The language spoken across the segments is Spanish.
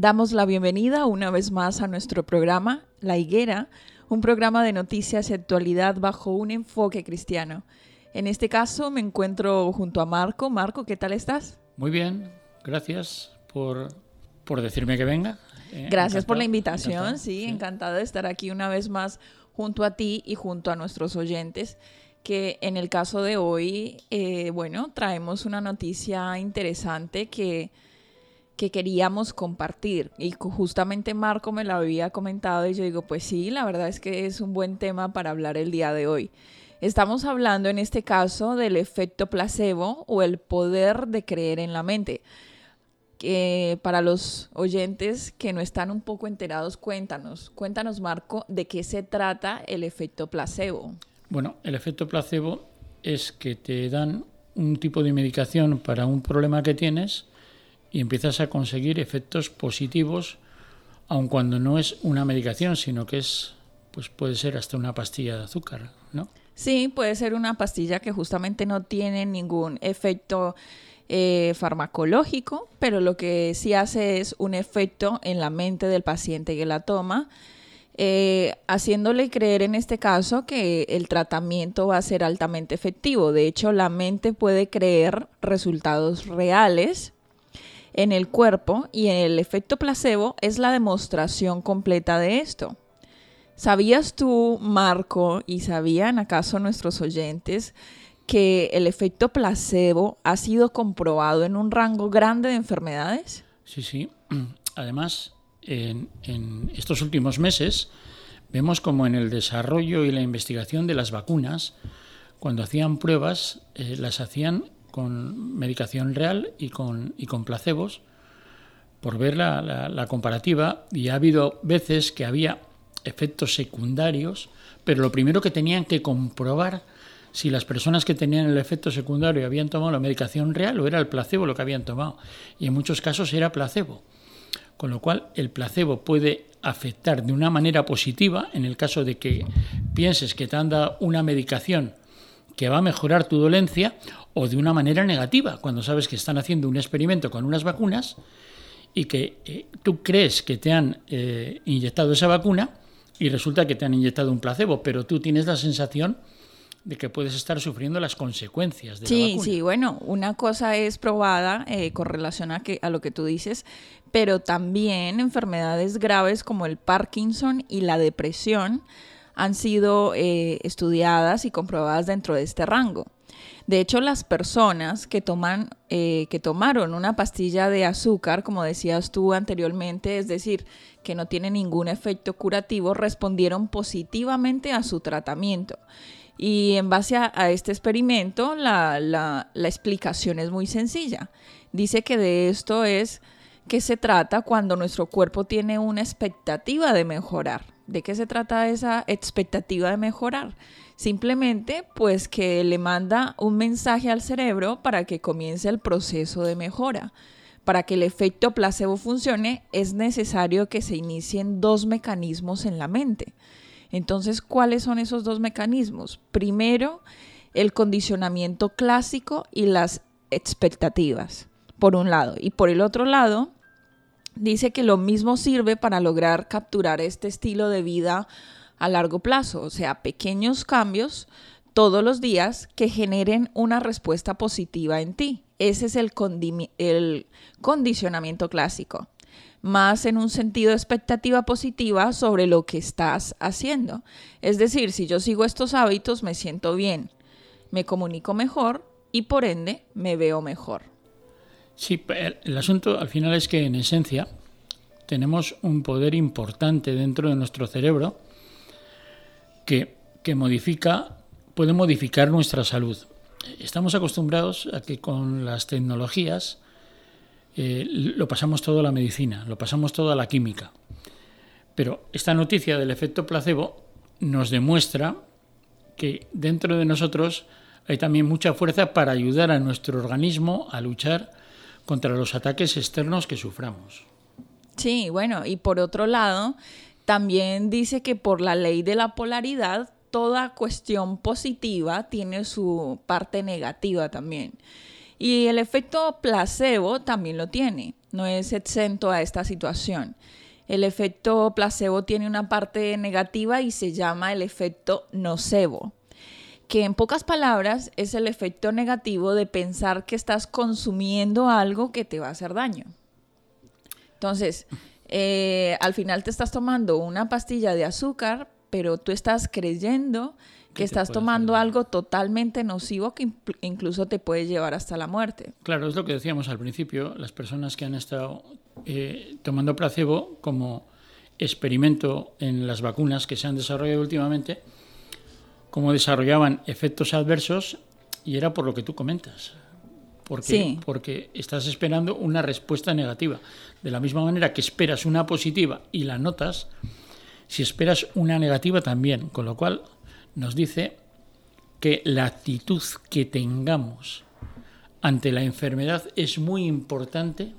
Damos la bienvenida una vez más a nuestro programa La Higuera, un programa de noticias y actualidad bajo un enfoque cristiano. En este caso me encuentro junto a Marco. Marco, ¿qué tal estás? Muy bien, gracias por, decirme que venga. Eh, gracias por la invitación, sí, encantado de estar aquí una vez más junto a ti y junto a nuestros oyentes que en el caso de hoy, eh, bueno, traemos una noticia interesante que que queríamos compartir. Y justamente Marco me lo había comentado y yo digo, pues sí, la verdad es que es un buen tema para hablar el día de hoy. Estamos hablando en este caso del efecto placebo o el poder de creer en la mente. Que para los oyentes que no están un poco enterados, cuéntanos, cuéntanos Marco, de qué se trata el efecto placebo. Bueno, el efecto placebo es que te dan un tipo de medicación para un problema que tienes y empiezas a conseguir efectos positivos, aun cuando no es una medicación, sino que es, pues puede ser hasta una pastilla de azúcar, ¿no? Sí, puede ser una pastilla que justamente no tiene ningún efecto eh, farmacológico, pero lo que sí hace es un efecto en la mente del paciente que la toma, eh, haciéndole creer en este caso que el tratamiento va a ser altamente efectivo. De hecho, la mente puede creer resultados reales en el cuerpo y el efecto placebo es la demostración completa de esto. ¿Sabías tú, Marco, y sabían acaso nuestros oyentes que el efecto placebo ha sido comprobado en un rango grande de enfermedades? Sí, sí. Además, en, estos últimos meses vemos como en el desarrollo y la investigación de las vacunas, cuando hacían pruebas, eh, las hacían con medicación real y con, y con placebos por ver la, comparativa y ha habido veces que había efectos secundarios, pero lo primero que tenían que comprobar si las personas que tenían el efecto secundario habían tomado la medicación real o era el placebo lo que habían tomado. Y en muchos casos era placebo. Con lo cual el placebo puede afectar de una manera positiva en el caso de que pienses que te han dado una medicación que va a mejorar tu dolencia o de una manera negativa, cuando sabes que están haciendo un experimento con unas vacunas y que eh, tú crees que te han eh, inyectado esa vacuna y resulta que te han inyectado un placebo, pero tú tienes la sensación de que puedes estar sufriendo las consecuencias de sí, la vacuna. Sí, bueno, una cosa es probada eh, con relación a, que, a lo que tú dices, pero también enfermedades graves como el Parkinson y la depresión han sido estudiadas y comprobadas dentro de este rango. De hecho, las personas que, toman, eh, que tomaron una pastilla de azúcar, como decías tú anteriormente, es decir, que no tiene ningún efecto curativo, respondieron positivamente a su tratamiento. Y en base a, este experimento, la, explicación es muy sencilla. Dice que de esto es que se trata cuando nuestro cuerpo tiene una expectativa de mejorar. ¿De qué se trata esa expectativa de mejorar? Simplemente pues que le manda un mensaje al cerebro para que comience el proceso de mejora. Para que el efecto placebo funcione es necesario que se inicien dos mecanismos en la mente. Entonces, ¿cuáles son esos dos mecanismos? Primero, el condicionamiento clásico y las expectativas, por un lado. Y por el otro lado, dice que lo mismo sirve para lograr capturar este estilo de vida a largo plazo, o sea, pequeños cambios todos los días que generen una respuesta positiva en ti. Ese es el, condicionamiento clásico, más en un sentido de expectativa positiva sobre lo que estás haciendo. Es decir, si yo sigo estos hábitos, me siento bien, me comunico mejor y por ende me veo mejor. Sí, el asunto al final es que en esencia tenemos un poder importante dentro de nuestro cerebro que, modifica, puede modificar nuestra salud. Estamos acostumbrados a que con las tecnologías eh, lo pasamos todo a la medicina, lo pasamos todo a la química. Pero esta noticia del efecto placebo nos demuestra que dentro de nosotros hay también mucha fuerza para ayudar a nuestro organismo a luchar contra los ataques externos que suframos. Sí, bueno, y por otro lado, también dice que por la ley de la polaridad, toda cuestión positiva tiene su parte negativa también. Y el efecto placebo también lo tiene, no es exento a esta situación. El efecto placebo tiene una parte negativa y se llama el efecto nocebo que en pocas palabras es el efecto negativo de pensar que estás consumiendo algo que te va a hacer daño. Entonces, eh, al final te estás tomando una pastilla de azúcar, pero tú estás creyendo que estás tomando algo totalmente nocivo que incluso te puede llevar hasta la muerte. Claro, es lo que decíamos al principio, las personas que han estado eh, tomando placebo como experimento en las vacunas que se han desarrollado últimamente, cómo desarrollaban efectos adversos y era por lo que tú comentas. Porque, porque estás esperando una respuesta negativa. De la misma manera que esperas una positiva y la notas, si esperas una negativa también. Con lo cual nos dice que la actitud que tengamos ante la enfermedad es muy importante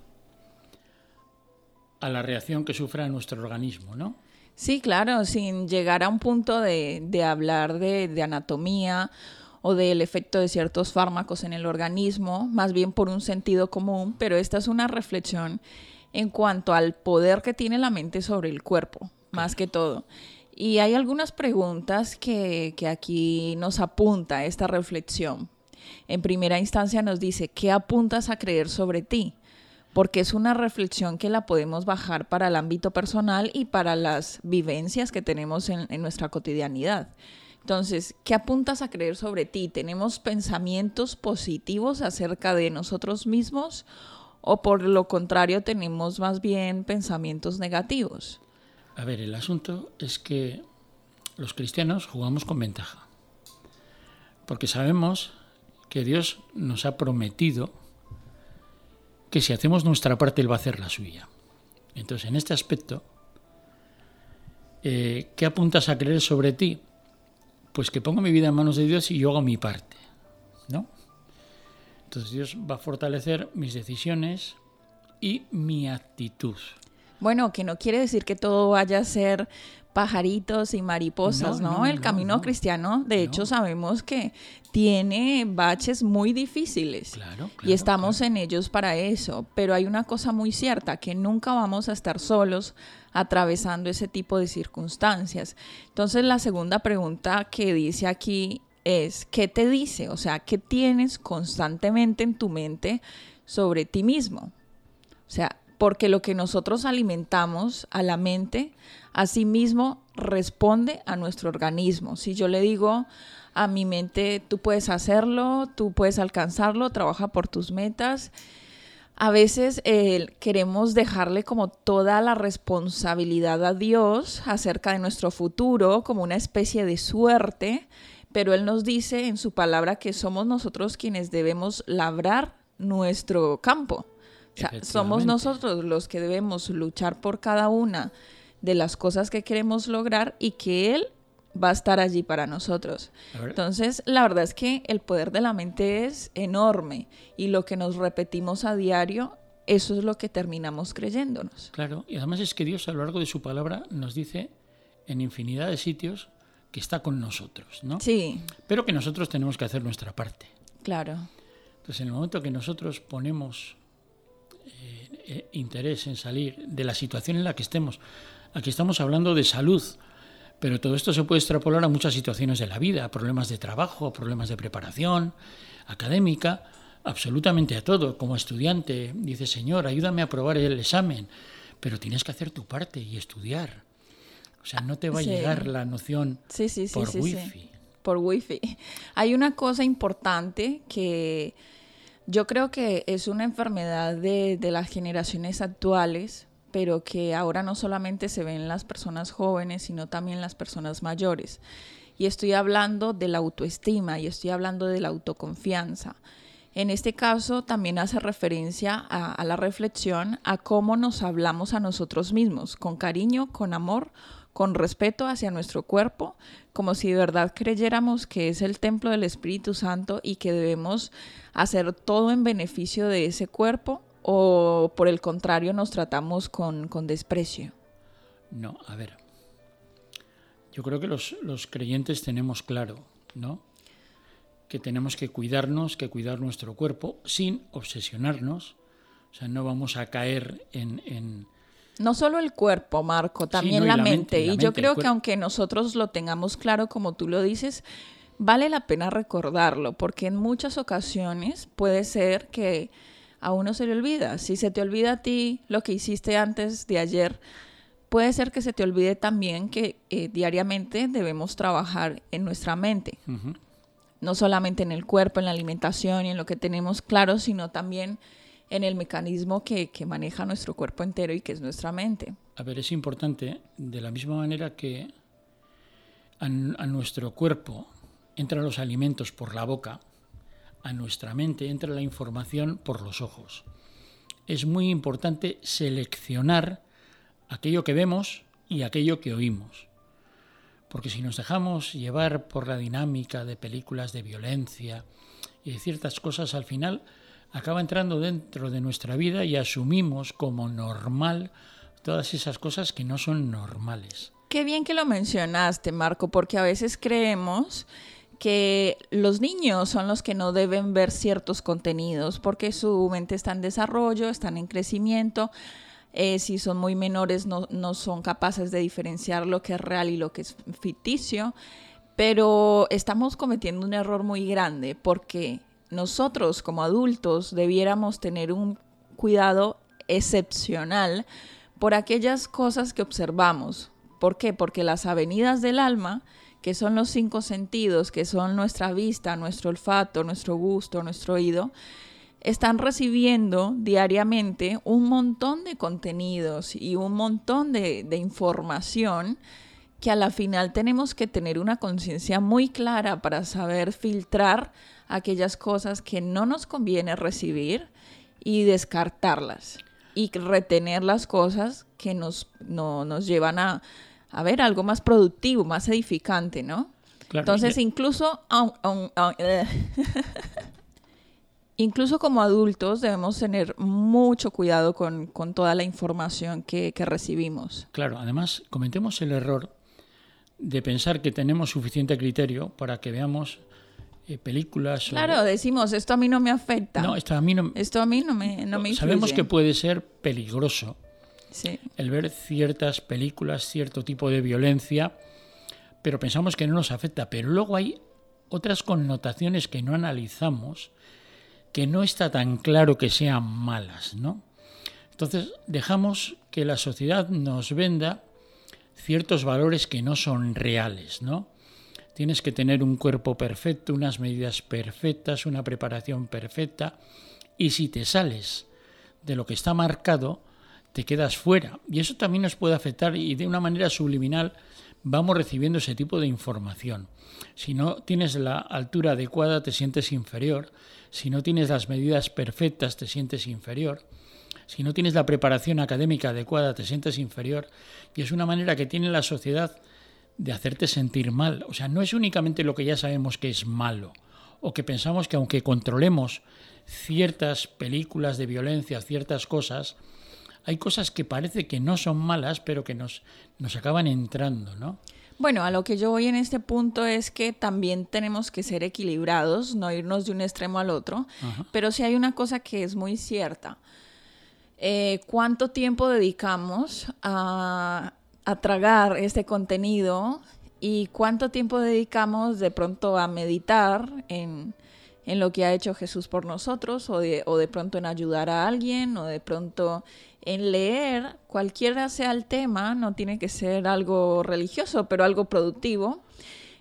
a la reacción que sufra nuestro organismo, ¿no? Sí, claro, sin llegar a un punto de, hablar de, anatomía o del efecto de ciertos fármacos en el organismo, más bien por un sentido común, pero esta es una reflexión en cuanto al poder que tiene la mente sobre el cuerpo, más que todo. Y hay algunas preguntas que, que aquí nos apunta esta reflexión. En primera instancia nos dice, ¿qué apuntas a creer sobre ti? porque es una reflexión que la podemos bajar para el ámbito personal y para las vivencias que tenemos en, nuestra cotidianidad. Entonces, ¿qué apuntas a creer sobre ti? ¿Tenemos pensamientos positivos acerca de nosotros mismos o por lo contrario tenemos más bien pensamientos negativos? A ver, el asunto es que los cristianos jugamos con ventaja, porque sabemos que Dios nos ha prometido que si hacemos nuestra parte, Él va a hacer la suya. Entonces, en este aspecto, eh, ¿qué apuntas a creer sobre ti? Pues que pongo mi vida en manos de Dios y yo hago mi parte, ¿no? Entonces Dios va a fortalecer mis decisiones y mi actitud. Bueno, que no quiere decir que todo vaya a ser pajaritos y mariposas, ¿no? el camino cristiano, de hecho, sabemos que tiene baches muy difíciles y estamos en ellos para eso, pero hay una cosa muy cierta, que nunca vamos a estar solos atravesando ese tipo de circunstancias. Entonces, la segunda pregunta que dice aquí es, ¿qué te dice? O sea, ¿qué tienes constantemente en tu mente sobre ti mismo? O sea, porque lo que nosotros alimentamos a la mente, asimismo responde a nuestro organismo. Si yo le digo a mi mente, tú puedes hacerlo, tú puedes alcanzarlo, trabaja por tus metas, a veces eh, queremos dejarle como toda la responsabilidad a Dios acerca de nuestro futuro, como una especie de suerte, pero Él nos dice en su palabra que somos nosotros quienes debemos labrar nuestro campo somos nosotros los que debemos luchar por cada una de las cosas que queremos lograr y que Él va a estar allí para nosotros. Entonces, la verdad es que el poder de la mente es enorme y lo que nos repetimos a diario, eso es lo que terminamos creyéndonos. Claro, y además es que Dios a lo largo de su palabra nos dice en infinidad de sitios que está con nosotros, ¿no? Sí. Pero que nosotros tenemos que hacer nuestra parte. Claro. Entonces, en el momento que nosotros ponemos eh, eh, interés en salir de la situación en la que estemos, aquí estamos hablando de salud, pero todo esto se puede extrapolar a muchas situaciones de la vida, problemas de trabajo, problemas de preparación académica, absolutamente a todo. Como estudiante, dice, Señor, ayúdame a aprobar el examen, pero tienes que hacer tu parte y estudiar. O sea, no te va a llegar la noción por wifi. Por wifi. Hay una cosa importante que yo creo que es una enfermedad de, de las generaciones actuales, pero que ahora no solamente se ven en las personas jóvenes, sino también las personas mayores. Y estoy hablando de la autoestima y estoy hablando de la autoconfianza. En este caso también hace referencia a, la reflexión, a cómo nos hablamos a nosotros mismos, con cariño, con amor, con respeto hacia nuestro cuerpo, como si de verdad creyéramos que es el templo del Espíritu Santo y que debemos hacer todo en beneficio de ese cuerpo o por el contrario nos tratamos con, desprecio? No, a ver. Yo creo que los, los creyentes tenemos claro, ¿no? Que tenemos que cuidarnos, que cuidar nuestro cuerpo sin obsesionarnos. O sea, no vamos a caer en, no solo el cuerpo, Marco, también la, mente. y, yo creo que aunque nosotros lo tengamos claro, como tú lo dices, vale la pena recordarlo, porque en muchas ocasiones puede ser que a uno se le olvida. Si se te olvida a ti lo que hiciste antes de ayer, puede ser que se te olvide también que eh, diariamente debemos trabajar en nuestra mente. No solamente en el cuerpo, en la alimentación y en lo que tenemos claro, sino también en el mecanismo que, maneja nuestro cuerpo entero y que es nuestra mente. A ver, es importante, de la misma manera que a nuestro cuerpo entran los alimentos por la boca, a nuestra mente entra la información por los ojos. Es muy importante seleccionar aquello que vemos y aquello que oímos. Porque si nos dejamos llevar por la dinámica de películas de violencia y de ciertas cosas, al final acaba entrando dentro de nuestra vida y asumimos como normal todas esas cosas que no son normales. Qué bien que lo mencionaste, Marco, porque a veces creemos que los niños son los que no deben ver ciertos contenidos porque su mente está en desarrollo, están en crecimiento. Eh, si son muy menores no, no son capaces de diferenciar lo que es real y lo que es ficticio. Pero estamos cometiendo un error muy grande porque nosotros como adultos debiéramos tener un cuidado excepcional por aquellas cosas que observamos. ¿Por qué? Porque las avenidas del alma que son los cinco sentidos, que son nuestra vista, nuestro olfato, nuestro gusto, nuestro oído, están recibiendo diariamente un montón de contenidos y un montón de, información que a la final tenemos que tener una conciencia muy clara para saber filtrar aquellas cosas que no nos conviene recibir y descartarlas y retener las cosas que nos, nos llevan a, a ver algo más productivo, más edificante, ¿no? Entonces, incluso, eh, incluso como adultos debemos tener mucho cuidado con, toda la información que, recibimos. Claro, además cometemos el error de pensar que tenemos suficiente criterio para que veamos eh, películas. Claro, decimos, esto a mí no me afecta. No, esto a mí no, esto a mí no me, no me Sabemos que puede ser peligroso el ver ciertas películas, cierto tipo de violencia, pero pensamos que no nos afecta. Pero luego hay otras connotaciones que no analizamos, que no está tan claro que sean malas, ¿no? Entonces dejamos que la sociedad nos venda ciertos valores que no son reales, ¿no? Tienes que tener un cuerpo perfecto, unas medidas perfectas, una preparación perfecta, y si te sales de lo que está marcado, te quedas fuera. Y eso también nos puede afectar y de una manera subliminal vamos recibiendo ese tipo de información. Si no tienes la altura adecuada te sientes inferior, si no tienes las medidas perfectas te sientes inferior, si no tienes la preparación académica adecuada te sientes inferior y es una manera que tiene la sociedad de hacerte sentir mal. O sea, no es únicamente lo que ya sabemos que es malo, o que pensamos que aunque controlemos ciertas películas de violencia, ciertas cosas, hay cosas que parece que no son malas, pero que nos, nos acaban entrando, ¿no? Bueno, a lo que yo voy en este punto es que también tenemos que ser equilibrados, no irnos de un extremo al otro, pero sí hay una cosa que es muy cierta. Eh, ¿Cuánto tiempo dedicamos a, a tragar este contenido y cuánto tiempo dedicamos de pronto a meditar en, en lo que ha hecho Jesús por nosotros o de, o de pronto en ayudar a alguien o de pronto en leer, cualquiera sea el tema, no tiene que ser algo religioso, pero algo productivo.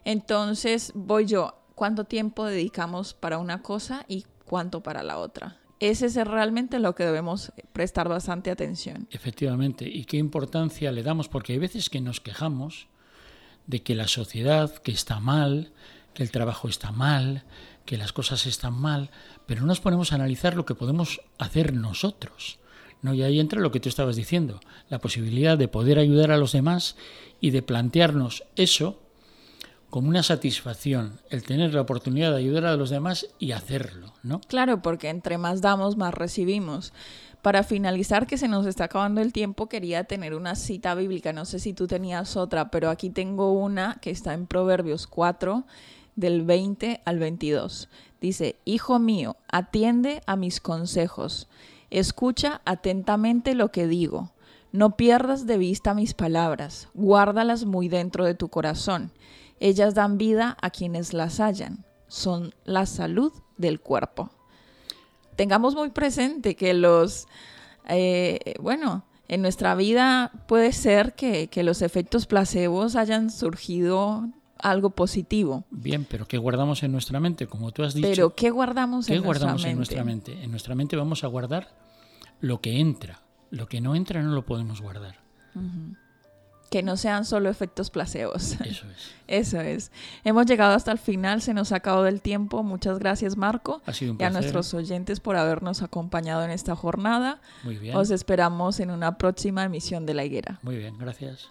Entonces voy yo, ¿cuánto tiempo dedicamos para una cosa y cuánto para la otra? Ese es realmente lo que debemos prestar bastante atención. Efectivamente, y qué importancia le damos, porque hay veces que nos quejamos de que la sociedad, que está mal, que el trabajo está mal, que las cosas están mal, pero no nos ponemos a analizar lo que podemos hacer nosotros. ¿no? Y ahí entra lo que tú estabas diciendo, la posibilidad de poder ayudar a los demás y de plantearnos eso como una satisfacción, el tener la oportunidad de ayudar a los demás y hacerlo, ¿no? Claro, porque entre más damos, más recibimos. Para finalizar, que se nos está acabando el tiempo, quería tener una cita bíblica. No sé si tú tenías otra, pero aquí tengo una que está en Proverbios 4, del 20 al 22. Dice, Hijo mío, atiende a mis consejos Escucha atentamente lo que digo. No pierdas de vista mis palabras, guárdalas muy dentro de tu corazón. Ellas dan vida a quienes las hallan, son la salud del cuerpo. Tengamos muy presente que los, eh, bueno, en nuestra vida puede ser que, que los efectos placebos hayan surgido algo positivo. Bien, pero ¿qué guardamos en nuestra mente? Como tú has dicho. Pero ¿qué guardamos, en, guardamos en nuestra mente? En nuestra mente vamos a guardar lo que entra. Lo que no entra no lo podemos guardar. Que no sean solo efectos placebos. Eso es. Eso es. Hemos llegado hasta el final, se nos ha acabado el tiempo. Muchas gracias, Marco. Ha sido un y a nuestros oyentes por habernos acompañado en esta jornada. Muy bien. Os esperamos en una próxima emisión de La Higuera. Muy bien, gracias.